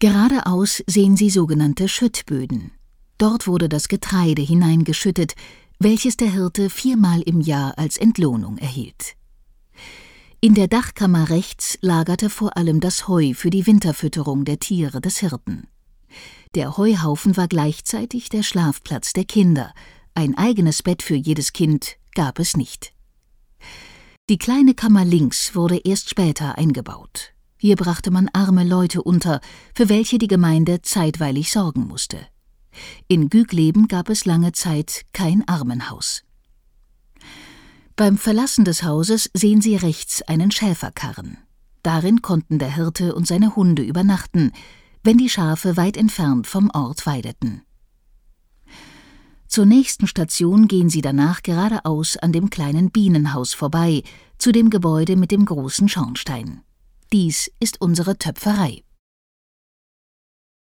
Geradeaus sehen Sie sogenannte Schüttböden. Dort wurde das Getreide hineingeschüttet, welches der Hirte viermal im Jahr als Entlohnung erhielt. In der Dachkammer rechts lagerte vor allem das Heu für die Winterfütterung der Tiere des Hirten. Der Heuhaufen war gleichzeitig der Schlafplatz der Kinder, ein eigenes Bett für jedes Kind gab es nicht. Die kleine Kammer links wurde erst später eingebaut. Hier brachte man arme Leute unter, für welche die Gemeinde zeitweilig sorgen musste. In Gügleben gab es lange Zeit kein Armenhaus. Beim Verlassen des Hauses sehen Sie rechts einen Schäferkarren. Darin konnten der Hirte und seine Hunde übernachten, wenn die Schafe weit entfernt vom Ort weideten. Zur nächsten Station gehen Sie danach geradeaus an dem kleinen Bienenhaus vorbei, zu dem Gebäude mit dem großen Schornstein. Dies ist unsere Töpferei.